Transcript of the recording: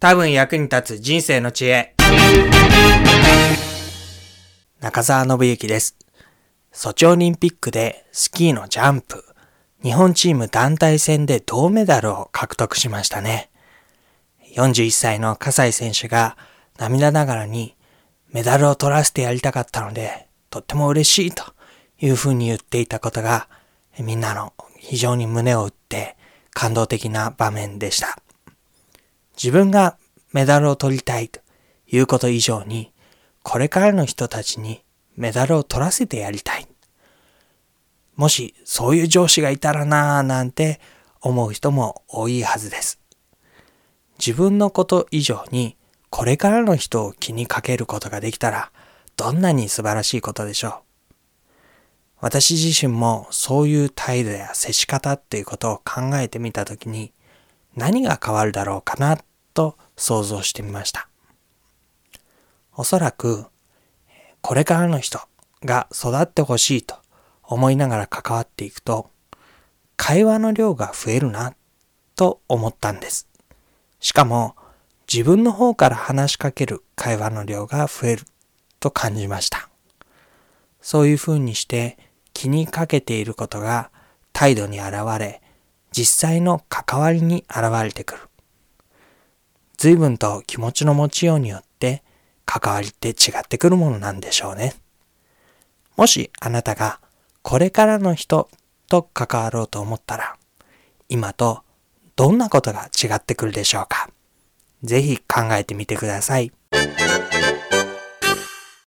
多分役に立つ人生の知恵。中澤信之です。ソチオリンピックでスキーのジャンプ、日本チーム団体戦で銅メダルを獲得しましたね。41歳の葛西選手が涙ながらにメダルを取らせてやりたかったので、とっても嬉しいというふうに言っていたことが、みんなの非常に胸を打って感動的な場面でした。自分がメダルを取りたいということ以上に、これからの人たちにメダルを取らせてやりたい。もしそういう上司がいたらなぁなんて思う人も多いはずです。自分のこと以上にこれからの人を気にかけることができたらどんなに素晴らしいことでしょう。私自身もそういう態度や接し方っていうことを考えてみたときに何が変わるだろうかなと想像してみました。おそらくこれからの人が育ってほしいと思いながら関わっていくと会話の量が増えるなと思ったんです。しかも自分の方から話しかける会話の量が増えると感じました。そういうふうにして気にかけていることが態度に現れ、実際の関わりに現れてくる。随分と気持ちの持ちようによって関わりって違ってくるものなんでしょうね。もしあなたがこれからの人と関わろうと思ったら、今とどんなことが違ってくるでしょうかぜひ考えてみてください。